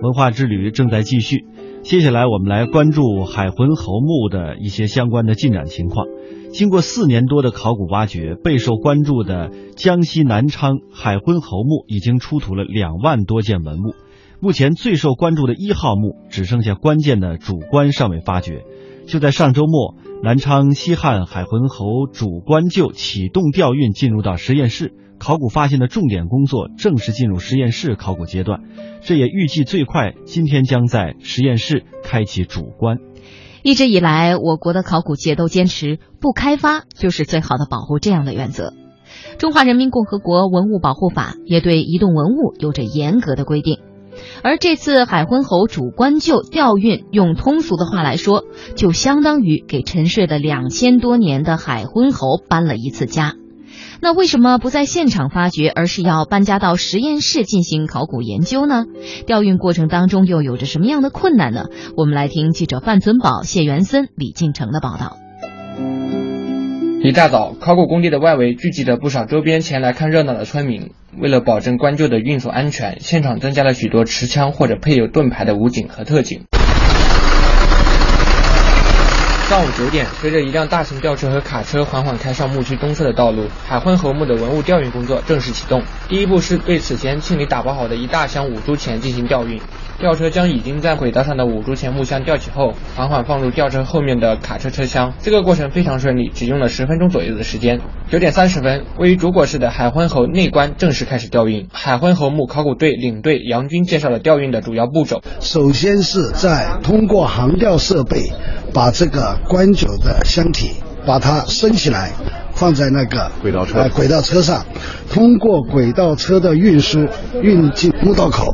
文化之旅正在继续。接下来，我们来关注海浑侯墓的一些相关的进展情况。经过四年多的考古挖掘，备受关注的江西南昌海昏侯墓已经出土了两万多件文物。目前最受关注的一号墓只剩下关键的主棺尚未发掘。就在上周末，南昌西汉海昏侯主棺柩启动吊运进入到实验室，考古发现的重点工作正式进入实验室考古阶段。这也预计最快今天将在实验室开启主棺。一直以来，我国的考古界都坚持不开发就是最好的保护这样的原则。中华人民共和国文物保护法也对移动文物有着严格的规定。而这次海昏侯主棺柩调运，用通俗的话来说，就相当于给沉睡了两千多年的海昏侯搬了一次家。那为什么不在现场发掘，而是要搬家到实验室进行考古研究呢？调运过程当中又有着什么样的困难呢？我们来听记者范存宝、谢元森、李进成的报道。一大早，考古工地的外围聚集了不少周边前来看热闹的村民。为了保证棺柩的运送安全，现场增加了许多持枪或者配有盾牌的武警和特警。上午九点，随着一辆大型吊车和卡车缓缓开上墓区东侧的道路，海昏侯墓的文物调运工作正式启动。第一步是对此前清理打包好的一大箱五铢钱进行调运。吊车将已经在轨道上的五铢钱木箱吊起后，缓缓放入吊车后面的卡车车厢。这个过程非常顺利，只用了十分钟左右的时间。九点三十分，位于主椁室的海昏侯内棺正式开始调运。海昏侯墓考古队领队杨军介绍了调运的主要步骤。首先是在通过航吊设备把这个棺柩的箱体把它升起来。放在那个轨道车，轨道车上，通过轨道车的运输运进墓道口，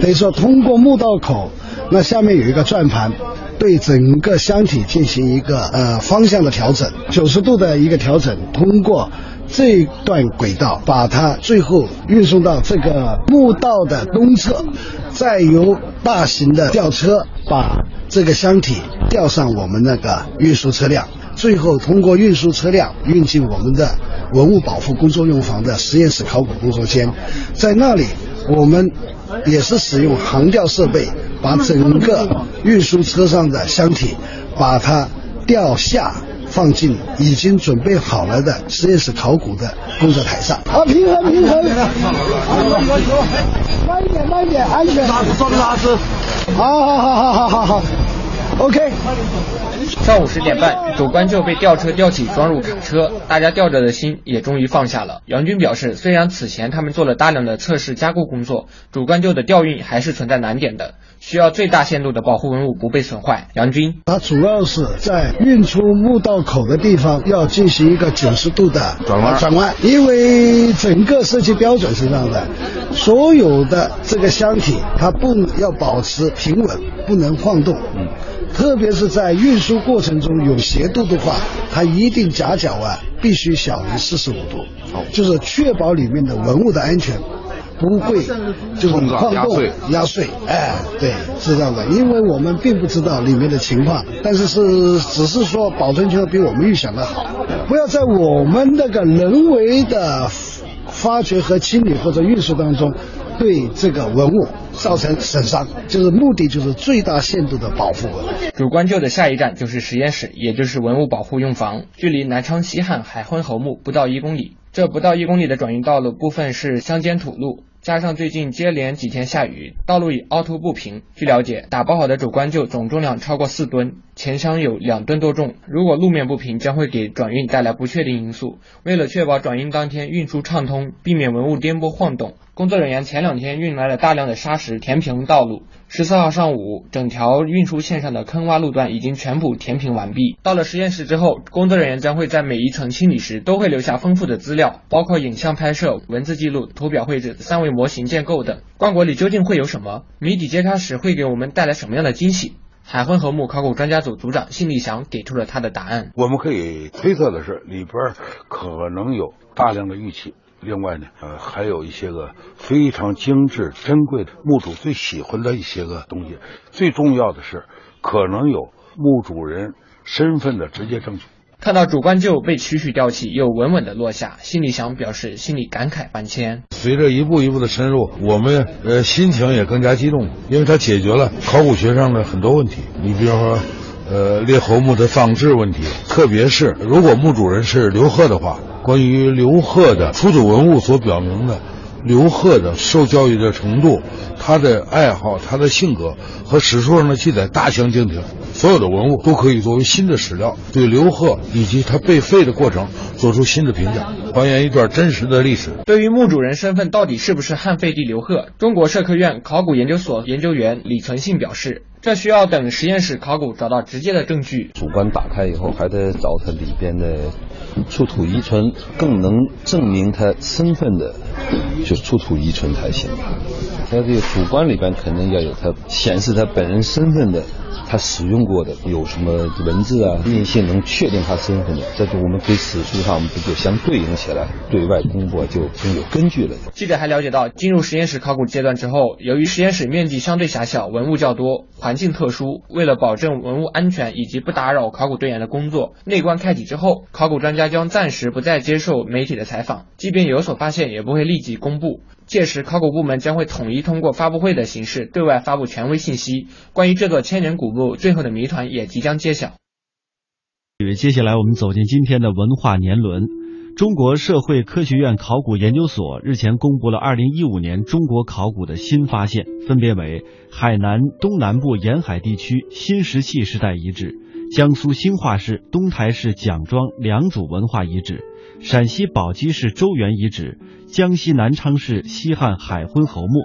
等于说通过墓道口，那下面有一个转盘，对整个箱体进行一个呃方向的调整，九十度的一个调整，通过这段轨道把它最后运送到这个墓道的东侧，再由大型的吊车把这个箱体吊上我们那个运输车辆。最后通过运输车辆运进我们的文物保护工作用房的实验室考古工作间，在那里我们也是使用航吊设备，把整个运输车上的箱体把它吊下，放进已经准备好了的实验室考古的工作台上。啊，平衡平衡，慢一点慢一点，安全。拉丝，拉丝。好好好好好好好，OK。上午十点半，主棺就被吊车吊起，装入卡车，大家吊着的心也终于放下了。杨军表示，虽然此前他们做了大量的测试加固工作，主棺柩的吊运还是存在难点的，需要最大限度的保护文物不被损坏。杨军，它主要是在运出墓道口的地方要进行一个九十度的转弯，转弯，因为整个设计标准是这样的，所有的这个箱体它不要保持平稳，不能晃动。嗯。特别是在运输过程中有斜度的话，它一定夹角啊必须小于四十五度，就是确保里面的文物的安全不会就是晃动压碎。哎，对，是这样的，因为我们并不知道里面的情况，但是是只是说保存情况比我们预想的好，不要在我们那个人为的发掘和清理或者运输当中。对这个文物造成损伤，就是目的就是最大限度的保护文物。主观旧的下一站就是实验室，也就是文物保护用房，距离南昌西汉海昏侯墓不到一公里。这不到一公里的转运道路部分是乡间土路，加上最近接连几天下雨，道路已凹凸不平。据了解，打包好的主棺就总重量超过四吨，前箱有两吨多重。如果路面不平，将会给转运带来不确定因素。为了确保转运当天运输畅通，避免文物颠簸晃动。工作人员前两天运来了大量的沙石填平道路。十四号上午，整条运输线上的坑洼路段已经全部填平完毕。到了实验室之后，工作人员将会在每一层清理时都会留下丰富的资料，包括影像拍摄、文字记录、图表绘制、三维模型建构等。棺椁里究竟会有什么？谜底揭开时会给我们带来什么样的惊喜？海昏侯墓考古专家组组长辛立祥给出了他的答案。我们可以推测的是，里边可能有大量的玉器。另外呢，呃，还有一些个非常精致、珍贵的墓主最喜欢的一些个东西。最重要的是，可能有墓主人身份的直接证据。看到主棺柩被曲曲吊起又稳稳的落下，心里想表示心里感慨万千。随着一步一步的深入，我们呃心情也更加激动，因为它解决了考古学上的很多问题。你比方说，呃列侯墓的葬制问题，特别是如果墓主人是刘贺的话，关于刘贺的出土文物所表明的。刘贺的受教育的程度，他的爱好，他的性格和史书上的记载大相径庭。所有的文物都可以作为新的史料，对刘贺以及他被废的过程做出新的评价，还原一段真实的历史。对于墓主人身份到底是不是汉废帝刘贺，中国社科院考古研究所研究员李存信表示，这需要等实验室考古找到直接的证据。主棺打开以后，还得找它里边的出土遗存，更能证明他身份的。就出土遗存才行，他这个主棺里边肯定要有他显示他本人身份的。他使用过的有什么文字啊？印信能确定他身份的，这就我们跟史书上不就相对应起来，对外公布就更有根据了。记者还了解到，进入实验室考古阶段之后，由于实验室面积相对狭小，文物较多，环境特殊，为了保证文物安全以及不打扰考古队员的工作，内棺开启之后，考古专家将暂时不再接受媒体的采访，即便有所发现，也不会立即公布。届时，考古部门将会统一通过发布会的形式对外发布权威信息。关于这座千年古墓最后的谜团也即将揭晓。接下来，我们走进今天的文化年轮。中国社会科学院考古研究所日前公布了2015年中国考古的新发现，分别为海南东南部沿海地区新石器时代遗址、江苏兴化市东台市蒋庄良渚文化遗址。陕西宝鸡市周原遗址、江西南昌市西汉海昏侯墓、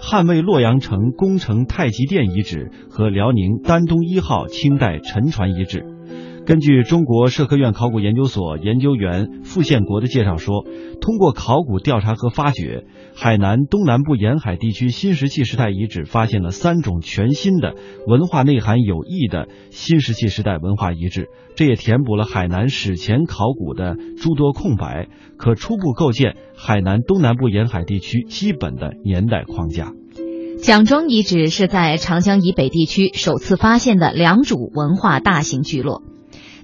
汉魏洛阳城宫城太极殿遗址和辽宁丹东一号清代沉船遗址。根据中国社科院考古研究所研究员傅宪国的介绍说，通过考古调查和发掘，海南东南部沿海地区新石器时代遗址发现了三种全新的文化内涵有益的新石器时代文化遗址，这也填补了海南史前考古的诸多空白，可初步构建海南东南部沿海地区基本的年代框架。蒋庄遗址是在长江以北地区首次发现的良渚文化大型聚落。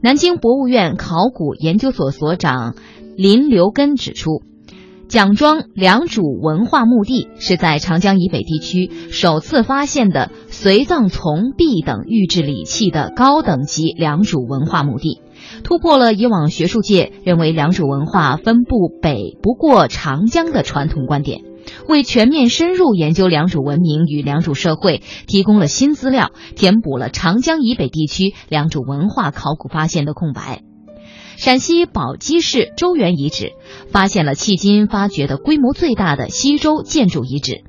南京博物院考古研究所所长林留根指出，蒋庄良渚文化墓地是在长江以北地区首次发现的随葬从璧等玉制礼器的高等级良渚文化墓地，突破了以往学术界认为良渚文化分布北不过长江的传统观点。为全面深入研究良渚文明与良渚社会提供了新资料，填补了长江以北地区良渚文化考古发现的空白。陕西宝鸡市周原遗址发现了迄今发掘的规模最大的西周建筑遗址。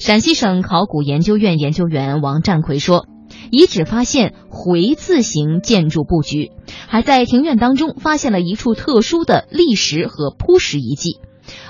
陕西省考古研究院研究员王占奎说，遗址发现回字形建筑布局，还在庭院当中发现了一处特殊的砾石和铺石遗迹。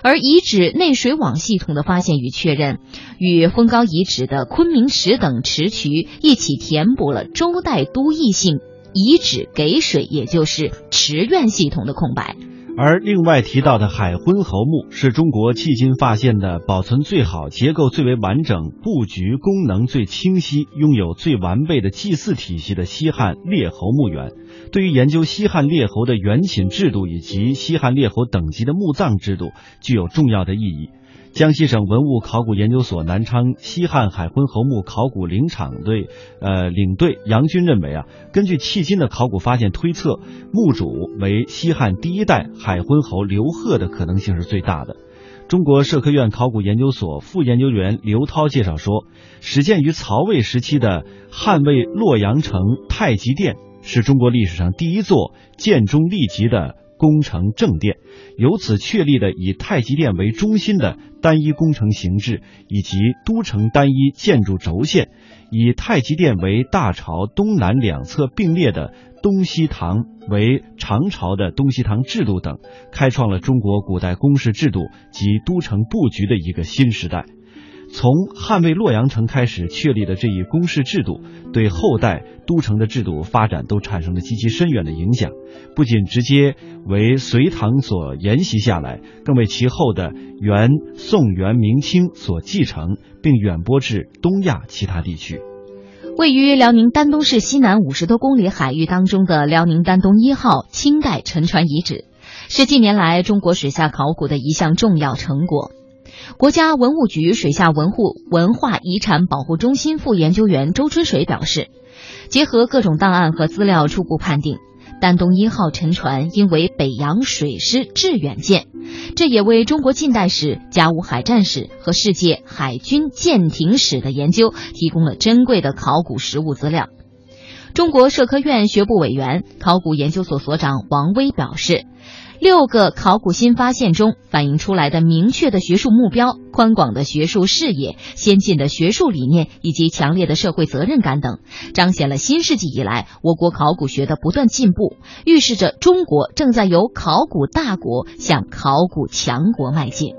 而遗址内水网系统的发现与确认，与封高遗址的昆明池等池渠一起填补了周代都邑性遗址给水，也就是池苑系统的空白。而另外提到的海昏侯墓是中国迄今发现的保存最好、结构最为完整、布局功能最清晰、拥有最完备的祭祀体系的西汉列侯墓园。对于研究西汉列侯的原寝制度以及西汉列侯等级的墓葬制度，具有重要的意义。江西省文物考古研究所南昌西汉海昏侯墓考古领场队，呃，领队杨军认为啊，根据迄今的考古发现推测，墓主为西汉第一代海昏侯刘贺的可能性是最大的。中国社科院考古研究所副研究员刘涛介绍说，始建于曹魏时期的汉魏洛阳城太极殿，是中国历史上第一座建中立极的。工程正殿，由此确立了以太极殿为中心的单一工程形制，以及都城单一建筑轴线，以太极殿为大朝东南两侧并列的东西堂为长朝的东西堂制度等，开创了中国古代宫室制度及都城布局的一个新时代。从汉魏洛阳城开始确立的这一宫室制度，对后代都城的制度发展都产生了极其深远的影响，不仅直接为隋唐所沿袭下来，更为其后的元、宋、元、明清所继承，并远播至东亚其他地区。位于辽宁丹东市西南五十多公里海域当中的辽宁丹东一号清代沉船遗址，是近年来中国水下考古的一项重要成果。国家文物局水下文物文化遗产保护中心副研究员周春水表示，结合各种档案和资料，初步判定。丹东一号沉船应为北洋水师致远舰，这也为中国近代史、甲午海战史和世界海军舰艇史的研究提供了珍贵的考古实物资料。中国社科院学部委员、考古研究所所长王威表示。六个考古新发现中反映出来的明确的学术目标、宽广的学术视野、先进的学术理念以及强烈的社会责任感等，彰显了新世纪以来我国考古学的不断进步，预示着中国正在由考古大国向考古强国迈进。